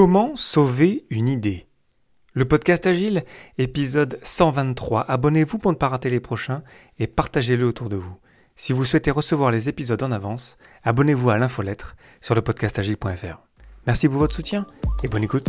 Comment sauver une idée? Le podcast Agile, épisode 123. Abonnez-vous pour ne pas rater les prochains et partagez-le autour de vous. Si vous souhaitez recevoir les épisodes en avance, abonnez-vous à l'infolettre sur le podcastagile.fr. Merci pour votre soutien et bonne écoute.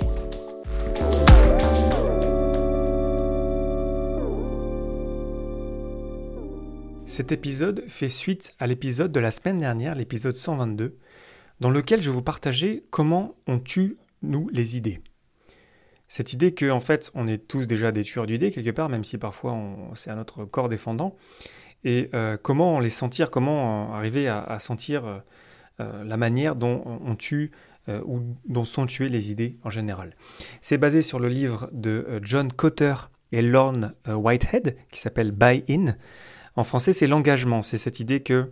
Cet épisode fait suite à l'épisode de la semaine dernière, l'épisode 122, dans lequel je vous partageais comment on tue, nous, les idées. Cette idée que, en fait, on est tous déjà des tueurs d'idées quelque part, même si parfois c'est à notre corps défendant, et euh, comment les sentir, comment arriver à, sentir euh, la manière dont on tue euh, ou dont sont tuées les idées en général. C'est basé sur le livre de John Cotter et Lorne Whitehead qui s'appelle Buy In. En français, c'est l'engagement. C'est cette idée que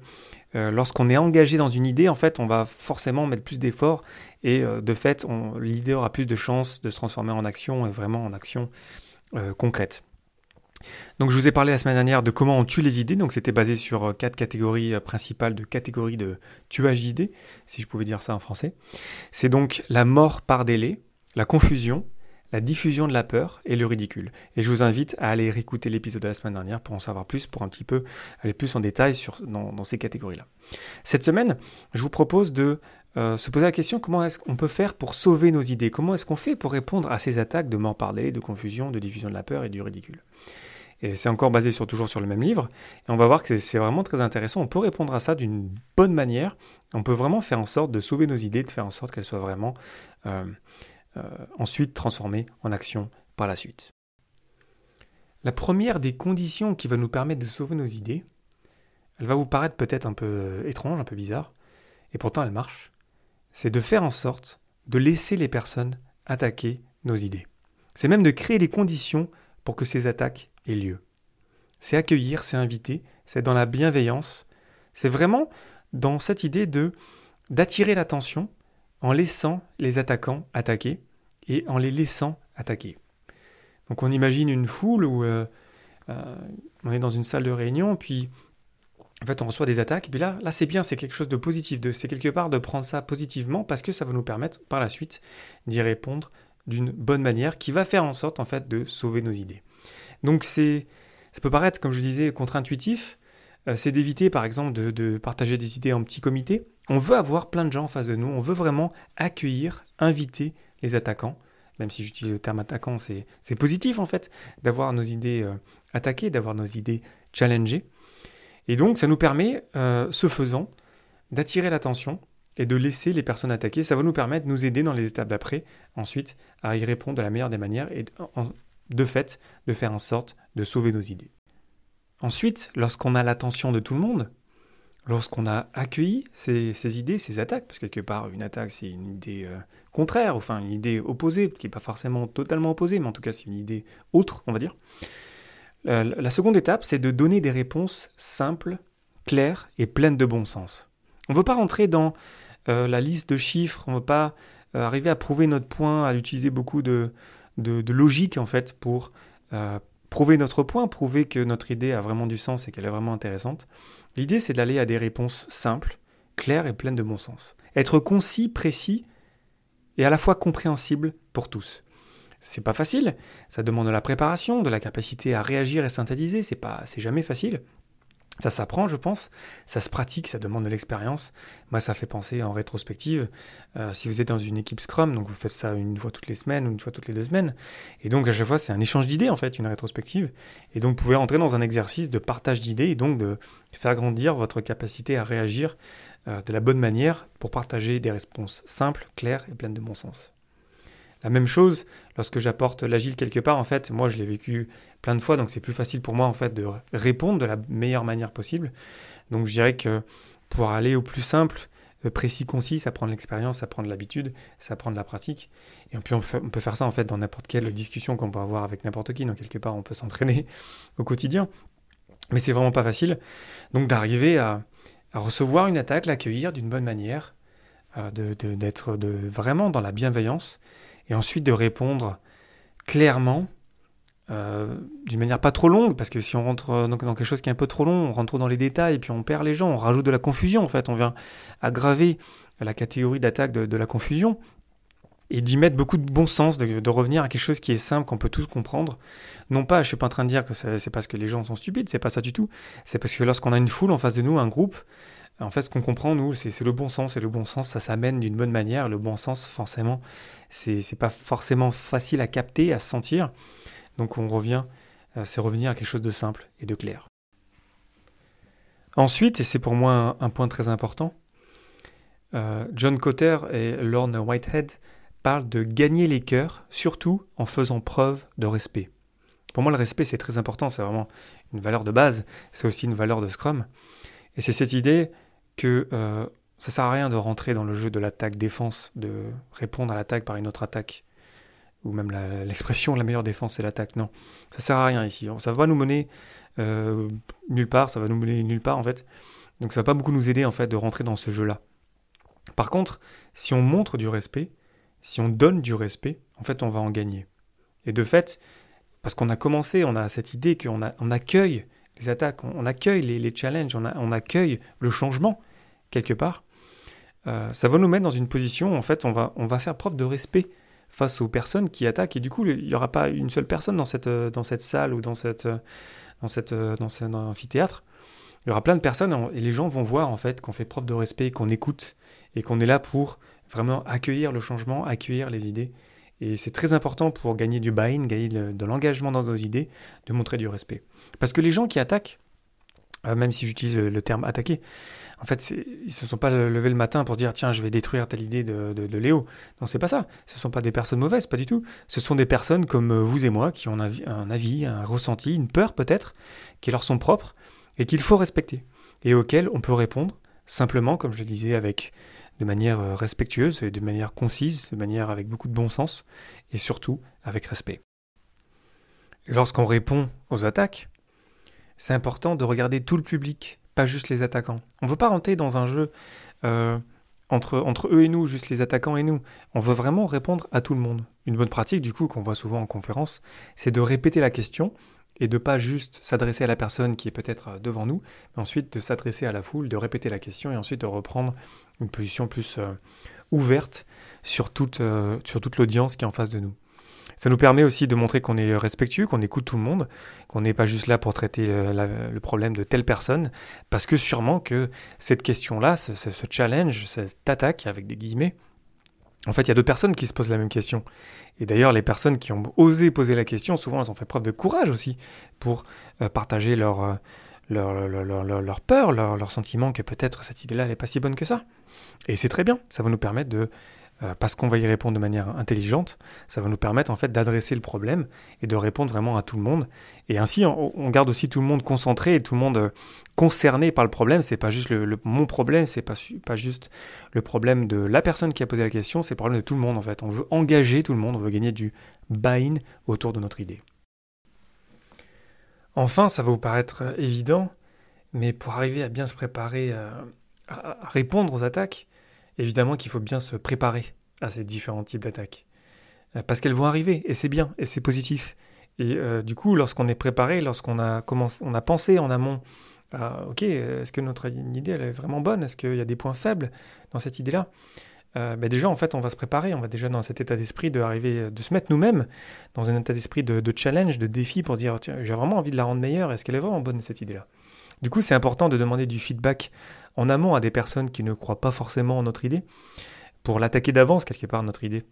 euh, lorsqu'on est engagé dans une idée, en fait, on va forcément mettre plus d'efforts et euh, de fait, l'idée aura plus de chances de se transformer en action et vraiment en action euh, concrète. Donc je vous ai parlé la semaine dernière de comment on tue les idées, donc c'était basé sur quatre catégories principales de catégories de tuage d'idées, si je pouvais dire ça en français. C'est donc la mort par délai, la confusion, la diffusion de la peur et le ridicule. Et je vous invite à aller réécouter l'épisode de la semaine dernière pour en savoir plus, pour un petit peu aller plus en détail sur, dans, ces catégories-là. Cette semaine, je vous propose de euh, se poser la question comment est-ce qu'on peut faire pour sauver nos idées? Comment est-ce qu'on fait pour répondre à ces attaques de mort par de confusion, de diffusion de la peur et du ridicule? Et c'est encore basé sur, toujours sur le même livre. Et on va voir que c'est vraiment très intéressant. On peut répondre à ça d'une bonne manière. On peut vraiment faire en sorte de sauver nos idées, de faire en sorte qu'elles soient vraiment euh, euh, ensuite transformées en action par la suite. La première des conditions qui va nous permettre de sauver nos idées, elle va vous paraître peut-être un peu étrange, un peu bizarre, et pourtant elle marche, c'est de faire en sorte de laisser les personnes attaquer nos idées. C'est même de créer les conditions pour que ces attaques aient lieu. C'est accueillir, c'est inviter, c'est dans la bienveillance, c'est vraiment dans cette idée de d'attirer l'attention en laissant les attaquants attaquer et en les laissant attaquer. Donc on imagine une foule où euh, euh, on est dans une salle de réunion, puis en fait on reçoit des attaques, et puis là, là c'est bien, c'est quelque chose de positif, de, c'est quelque part de prendre ça positivement parce que ça va nous permettre par la suite d'y répondre d'une bonne manière qui va faire en sorte en fait de sauver nos idées. Donc c'est, ça peut paraître, comme je disais, contre-intuitif, c'est d'éviter par exemple de, partager des idées en petit comité. On veut avoir plein de gens en face de nous, on veut vraiment accueillir, inviter les attaquants. Même si j'utilise le terme attaquant, c'est positif en fait, d'avoir nos idées euh, attaquées, d'avoir nos idées challengées. Et donc ça nous permet, euh, ce faisant, d'attirer l'attention et de laisser les personnes attaquer. Ça va nous permettre de nous aider dans les étapes d'après, ensuite, à y répondre de la meilleure des manières et de fait, de faire en sorte de sauver nos idées. Ensuite, lorsqu'on a l'attention de tout le monde, lorsqu'on a accueilli ces, idées, ces attaques, parce que quelque part, une attaque, c'est une idée euh, contraire, enfin une idée opposée, qui n'est pas forcément totalement opposée, mais en tout cas, c'est une idée autre, on va dire. Euh, la seconde étape, c'est de donner des réponses simples, claires et pleines de bon sens. On ne veut pas rentrer dans euh, la liste de chiffres, on ne veut pas arriver à prouver notre point, à utiliser beaucoup de, de, logique, en fait, pour prouver notre point, prouver que notre idée a vraiment du sens et qu'elle est vraiment intéressante. L'idée, c'est d'aller à des réponses simples, claires et pleines de bon sens. Être concis, précis et à la fois compréhensible pour tous. C'est pas facile, ça demande de la préparation, de la capacité à réagir et synthétiser, c'est pas c'est jamais facile. Ça s'apprend, je pense. Ça se pratique, ça demande de l'expérience. Moi, ça fait penser en rétrospective. Euh, si vous êtes dans une équipe Scrum, donc vous faites ça une fois toutes les semaines ou une fois toutes les deux semaines. Et donc, à chaque fois, c'est un échange d'idées, en fait, une rétrospective. Et donc, vous pouvez entrer dans un exercice de partage d'idées et donc de faire grandir votre capacité à réagir euh, de la bonne manière pour partager des réponses simples, claires et pleines de bon sens. La même chose, lorsque j'apporte l'agile quelque part, en fait, moi je l'ai vécu plein de fois, donc c'est plus facile pour moi en fait de répondre de la meilleure manière possible. Donc je dirais que pour aller au plus simple euh, précis, concis, ça prend l'expérience, ça prend de l'habitude, ça prend de la pratique. Et puis on, peut faire ça en fait dans n'importe quelle discussion qu'on peut avoir avec n'importe qui. Donc quelque part, on peut s'entraîner au quotidien. Mais c'est vraiment pas facile. Donc d'arriver à, recevoir une attaque, l'accueillir d'une bonne manière, euh, d'être de, vraiment dans la bienveillance, et ensuite de répondre clairement euh, d'une manière pas trop longue, parce que si on rentre euh, dans, quelque chose qui est un peu trop long, on rentre trop dans les détails, puis on perd les gens, on rajoute de la confusion, en fait, on vient aggraver la catégorie d'attaque de, la confusion, et d'y mettre beaucoup de bon sens, de, revenir à quelque chose qui est simple, qu'on peut tous comprendre. Non pas, je suis pas en train de dire que c'est parce que les gens sont stupides, c'est pas ça du tout, c'est parce que lorsqu'on a une foule en face de nous, un groupe, en fait, ce qu'on comprend, nous, c'est le bon sens, et le bon sens, ça s'amène d'une bonne manière, le bon sens, forcément, c'est pas forcément facile à capter, à sentir, donc on revient, euh, c'est revenir à quelque chose de simple et de clair. Ensuite, et c'est pour moi un, point très important, euh, John Cotter et Lorne Whitehead parlent de gagner les cœurs, surtout en faisant preuve de respect. Pour moi, le respect, c'est très important, c'est vraiment une valeur de base, c'est aussi une valeur de Scrum. Et c'est cette idée que euh, ça sert à rien de rentrer dans le jeu de l'attaque-défense, de répondre à l'attaque par une autre attaque ou même l'expression la, meilleure défense c'est l'attaque. Non, ça sert à rien ici. Ça va pas nous mener euh, nulle part, ça va nous mener nulle part en fait. Donc ça va pas beaucoup nous aider en fait de rentrer dans ce jeu-là. Par contre, si on montre du respect, si on donne du respect, en fait on va en gagner. Et de fait, parce qu'on a commencé, on a cette idée qu'on on accueille les attaques, on, accueille les, challenges, on, accueille le changement quelque part. Euh, ça va nous mettre dans une position, en fait, on va, on va faire preuve de respect face aux personnes qui attaquent. Et du coup, il n'y aura pas une seule personne dans cette, euh, dans cette salle ou dans, cette, euh, dans, cette, dans cet amphithéâtre. Il y aura plein de personnes et les gens vont voir en fait qu'on fait preuve de respect, qu'on écoute et qu'on est là pour vraiment accueillir le changement, accueillir les idées. Et c'est très important pour gagner du buy-in, gagner de l'engagement dans nos idées, de montrer du respect. Parce que les gens qui attaquent, même si j'utilise le terme attaquer, en fait, ils ne se sont pas levés le matin pour dire tiens, je vais détruire telle idée de, de, Léo. Non, c'est pas ça. Ce sont pas des personnes mauvaises, pas du tout. Ce sont des personnes comme euh, vous et moi qui ont un avis, un, avis, un ressenti, une peur peut-être, qui leur sont propres et qu'il faut respecter et auxquelles on peut répondre simplement, comme je le disais, avec de manière euh, respectueuse et de manière concise, de manière avec beaucoup de bon sens et surtout avec respect. lorsqu'on répond aux attaques, c'est important de regarder tout le public pas juste les attaquants. On ne veut pas rentrer dans un jeu euh, entre, eux et nous, juste les attaquants et nous. On veut vraiment répondre à tout le monde. Une bonne pratique, du coup, qu'on voit souvent en conférence, c'est de répéter la question et de pas juste s'adresser à la personne qui est peut-être euh, devant nous, mais ensuite de s'adresser à la foule, de répéter la question et ensuite de reprendre une position plus euh, ouverte sur toute l'audience qui est en face de nous. Ça nous permet aussi de montrer qu'on est respectueux, qu'on écoute tout le monde, qu'on n'est pas juste là pour traiter le, problème de telle personne, parce que sûrement que cette question-là, ce, challenge, cette attaque avec des guillemets, en fait, il y a d'autres personnes qui se posent la même question. Et d'ailleurs, les personnes qui ont osé poser la question, souvent, elles ont fait preuve de courage aussi pour euh, partager leur, euh, leur, leur, leur, peur, leur, sentiment que peut-être cette idée-là n'est pas si bonne que ça. Et c'est très bien, ça va nous permettre de euh, parce qu'on va y répondre de manière intelligente, ça va nous permettre en fait d'adresser le problème et de répondre vraiment à tout le monde. Et ainsi, on, garde aussi tout le monde concentré et tout le monde euh, concerné par le problème. C'est pas juste mon problème, c'est pas, pas juste le problème de la personne qui a posé la question, c'est le problème de tout le monde en fait. On veut engager tout le monde, on veut gagner du buy-in autour de notre idée. Enfin, ça va vous paraître euh, évident, mais pour arriver à bien se préparer à répondre aux attaques, évidemment qu'il faut bien se préparer à ces différents types d'attaques. Euh, parce qu'elles vont arriver, et c'est bien, et c'est positif. Et euh, du coup, lorsqu'on est préparé, lorsqu'on a, commencé, on a pensé en amont, bah, ok, est-ce que notre idée est vraiment bonne? Est-ce qu'il y a des points faibles dans cette idée-là? Euh, bah, déjà en fait on va se préparer, on va déjà dans cet état d'esprit de arriver, de se mettre nous-mêmes dans un état d'esprit de, challenge, de défi pour dire j'ai vraiment envie de la rendre meilleure, est-ce qu'elle est vraiment bonne cette idée-là? Du coup c'est important de demander du feedback en amont à des personnes qui ne croient pas forcément en notre idée, pour l'attaquer d'avance quelque part notre idée.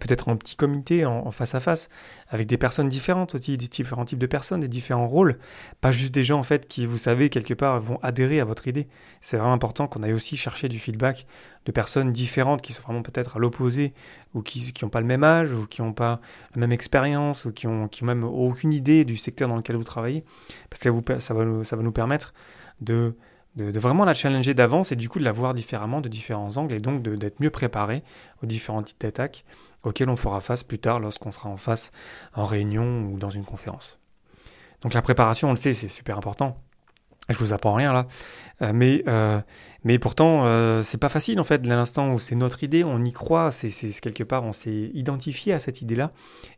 Peut-être en petit comité, en, face à face, avec des personnes différentes aussi, des différents types de personnes, des différents rôles, pas juste des gens en fait qui, vous savez, quelque part vont adhérer à votre idée. C'est vraiment important qu'on aille aussi chercher du feedback de personnes différentes qui sont vraiment peut-être à l'opposé, ou qui n'ont pas le même âge, ou qui n'ont pas la même expérience, ou qui ont, même aucune idée du secteur dans lequel vous travaillez, parce que ça va nous permettre de de, vraiment la challenger d'avance et du coup de la voir différemment de différents angles et donc d'être mieux préparé aux différents types d'attaques auxquelles on fera face plus tard lorsqu'on sera en face en réunion ou dans une conférence. Donc la préparation, on le sait, c'est super important. Je vous apprends rien là, euh, mais euh, mais pourtant euh, c'est pas facile en fait. L'instant où c'est notre idée, on y croit, c'est quelque part on s'est identifié à cette idée-là,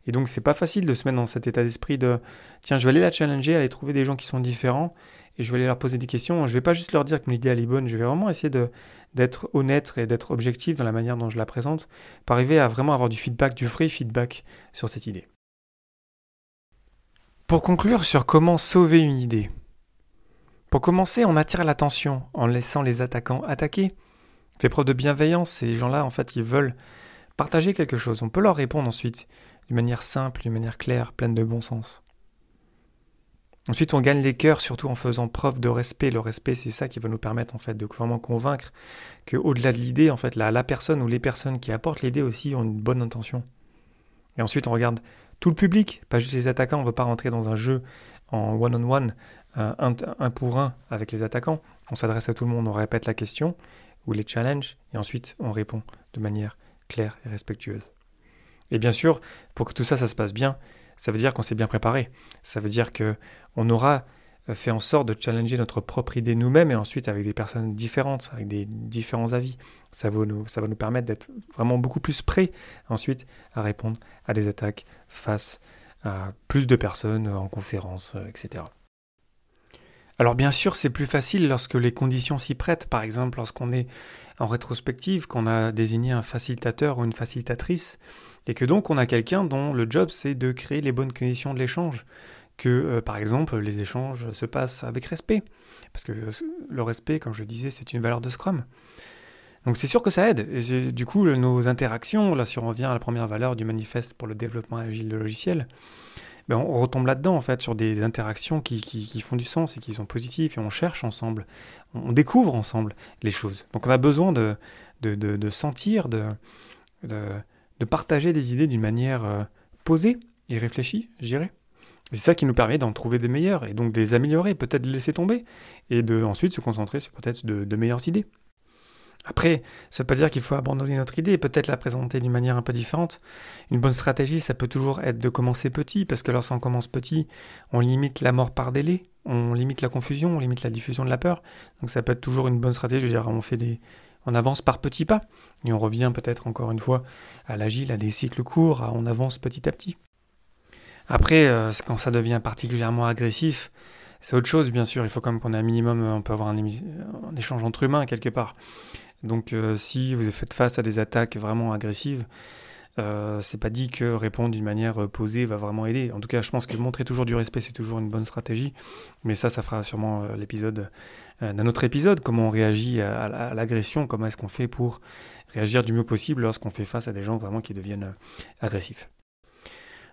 et donc c'est pas facile de se mettre dans cet état d'esprit de tiens je vais aller la challenger, aller trouver des gens qui sont différents et je vais aller leur poser des questions. Je vais pas juste leur dire que mon idée elle est bonne, je vais vraiment essayer d'être honnête et d'être objectif dans la manière dont je la présente, pour arriver à vraiment avoir du feedback, du vrai feedback sur cette idée. Pour conclure sur comment sauver une idée. Pour commencer, on attire l'attention en laissant les attaquants attaquer. Fait preuve de bienveillance, ces gens-là, en fait, ils veulent partager quelque chose. On peut leur répondre ensuite d'une manière simple, d'une manière claire, pleine de bon sens. Ensuite, on gagne les cœurs, surtout en faisant preuve de respect. Le respect, c'est ça qui va nous permettre en fait de vraiment convaincre que, au-delà de l'idée, en fait, la, personne ou les personnes qui apportent l'idée aussi ont une bonne intention. Et ensuite, on regarde tout le public, pas juste les attaquants. On ne veut pas rentrer dans un jeu en one-on-one, un, pour un avec les attaquants. On s'adresse à tout le monde, on répète la question ou les challenges, et ensuite on répond de manière claire et respectueuse. Et bien sûr, pour que tout ça se passe bien, ça veut dire qu'on s'est bien préparé. Ça veut dire que on aura fait en sorte de challenger notre propre idée nous-mêmes et ensuite avec des personnes différentes, avec des différents avis. Ça va nous, ça va nous permettre d'être vraiment beaucoup plus prêts ensuite à répondre à des attaques face à plus de personnes en conférence, euh, etc. Alors bien sûr, c'est plus facile lorsque les conditions s'y prêtent. Par exemple, lorsqu'on est en rétrospective, qu'on a désigné un facilitateur ou une facilitatrice, et que donc on a quelqu'un dont le job c'est de créer les bonnes conditions de l'échange. Que euh, par exemple les échanges se passent avec respect. Parce que euh, le respect, comme je disais, c'est une valeur de Scrum. Donc c'est sûr que ça aide. Et du coup, nos interactions, là si on revient à la première valeur du manifeste pour le développement agile de logiciels, on retombe là-dedans en fait sur des interactions qui, qui, font du sens et qui sont positives et on cherche ensemble, on découvre ensemble les choses. Donc on a besoin de, de, de, sentir, de, de partager des idées d'une manière euh, posée et réfléchie, je. C'est ça qui nous permet d'en trouver des meilleures et donc de les améliorer, peut-être de laisser tomber et de ensuite se concentrer sur peut-être de, meilleures idées. Après, ça ne veut pas dire qu'il faut abandonner notre idée, peut-être la présenter d'une manière un peu différente. Une bonne stratégie, ça peut toujours être de commencer petit, parce que lorsqu'on commence petit, on limite la mort par délai, on limite la confusion, on limite la diffusion de la peur. Donc ça peut être toujours une bonne stratégie, je veux dire, on fait des, on avance par petits pas, et on revient peut-être encore une fois à l'agile, à des cycles courts, on avance petit à petit. Après, euh, quand ça devient particulièrement agressif, c'est autre chose, bien sûr. Il faut quand même qu'on ait un minimum, on peut avoir un, échange entre humains quelque part. Donc, euh, si vous faites face à des attaques vraiment agressives, euh, c'est pas dit que répondre d'une manière euh, posée va vraiment aider. En tout cas, je pense que montrer toujours du respect, c'est toujours une bonne stratégie. Mais ça, ça fera sûrement l'épisode d'un autre épisode. Comment on réagit à, l'agression, comment est-ce qu'on fait pour réagir du mieux possible lorsqu'on fait face à des gens vraiment qui deviennent agressifs?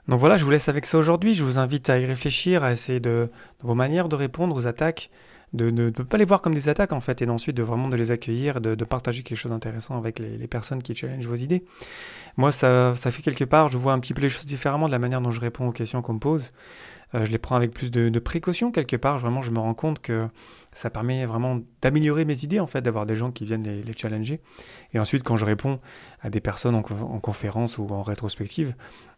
Donc voilà, je vous laisse avec ça aujourd'hui. Je vous invite à y réfléchir, à essayer de vos manières de répondre aux attaques de ne pas les voir comme des attaques en fait, et ensuite de vraiment de les accueillir, de, de partager quelque chose d'intéressant avec les, personnes qui challengent vos idées. Moi, ça, ça fait quelque part, je vois un petit peu les choses différemment de la manière dont je réponds aux questions qu'on me pose. Euh, je les prends avec plus de, précaution quelque part. Vraiment, je me rends compte que ça permet vraiment d'améliorer mes idées, en fait, d'avoir des gens qui viennent les, les, challenger. Et ensuite, quand je réponds à des personnes en conférence ou en rétrospective,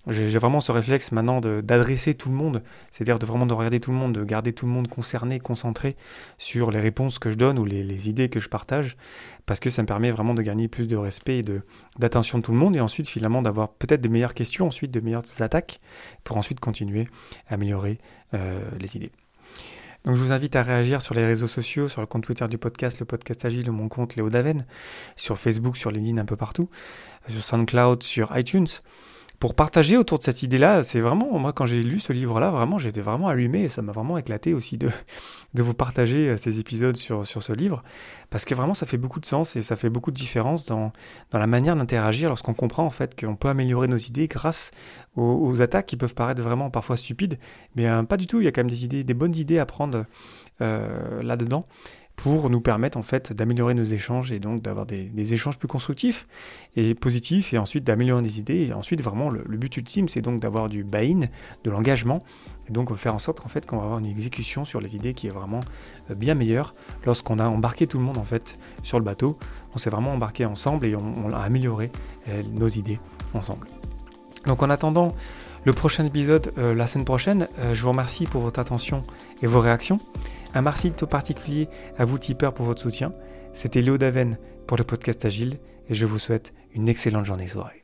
j'ai vraiment ce réflexe maintenant d'adresser tout le monde, c'est-à-dire de vraiment de regarder tout le monde, de garder tout le monde concerné, concentré sur les réponses que je donne ou les, les idées que je partage, parce que ça me permet vraiment de gagner plus de respect et d'attention de, tout le monde, et ensuite finalement d'avoir peut-être des meilleures questions, ensuite de meilleures attaques, pour ensuite continuer à améliorer euh, les idées. Donc je vous invite à réagir sur les réseaux sociaux, sur le compte Twitter du podcast, le podcast Agile ou mon compte Léo Daven, sur Facebook, sur LinkedIn, un peu partout, sur SoundCloud, sur iTunes pour partager autour de cette idée-là. C'est vraiment, moi, quand j'ai lu ce livre-là, vraiment, j'étais vraiment allumé et ça m'a vraiment éclaté aussi de, vous partager euh, ces épisodes sur, ce livre. Parce que vraiment, ça fait beaucoup de sens et ça fait beaucoup de différence dans, dans la manière d'interagir lorsqu'on comprend en fait qu'on peut améliorer nos idées grâce aux, attaques qui peuvent paraître vraiment parfois stupides. Mais euh, pas du tout, il y a quand même des idées, des bonnes idées à prendre euh, là-dedans pour nous permettre en fait d'améliorer nos échanges et donc d'avoir des, échanges plus constructifs et positifs et ensuite d'améliorer des idées et ensuite vraiment le, but ultime c'est donc d'avoir du buy-in, de l'engagement et donc faire en sorte en fait qu'on va avoir une exécution sur les idées qui est vraiment euh, bien meilleure lorsqu'on a embarqué tout le monde en fait sur le bateau, on s'est vraiment embarqué ensemble et on, a amélioré euh, nos idées ensemble. Donc en attendant le prochain épisode euh, la semaine prochaine, je vous remercie pour votre attention et vos réactions. Un merci tout particulier à vous tipeurs pour votre soutien. C'était Léo Daven pour le podcast Agile et je vous souhaite une excellente journée soirée.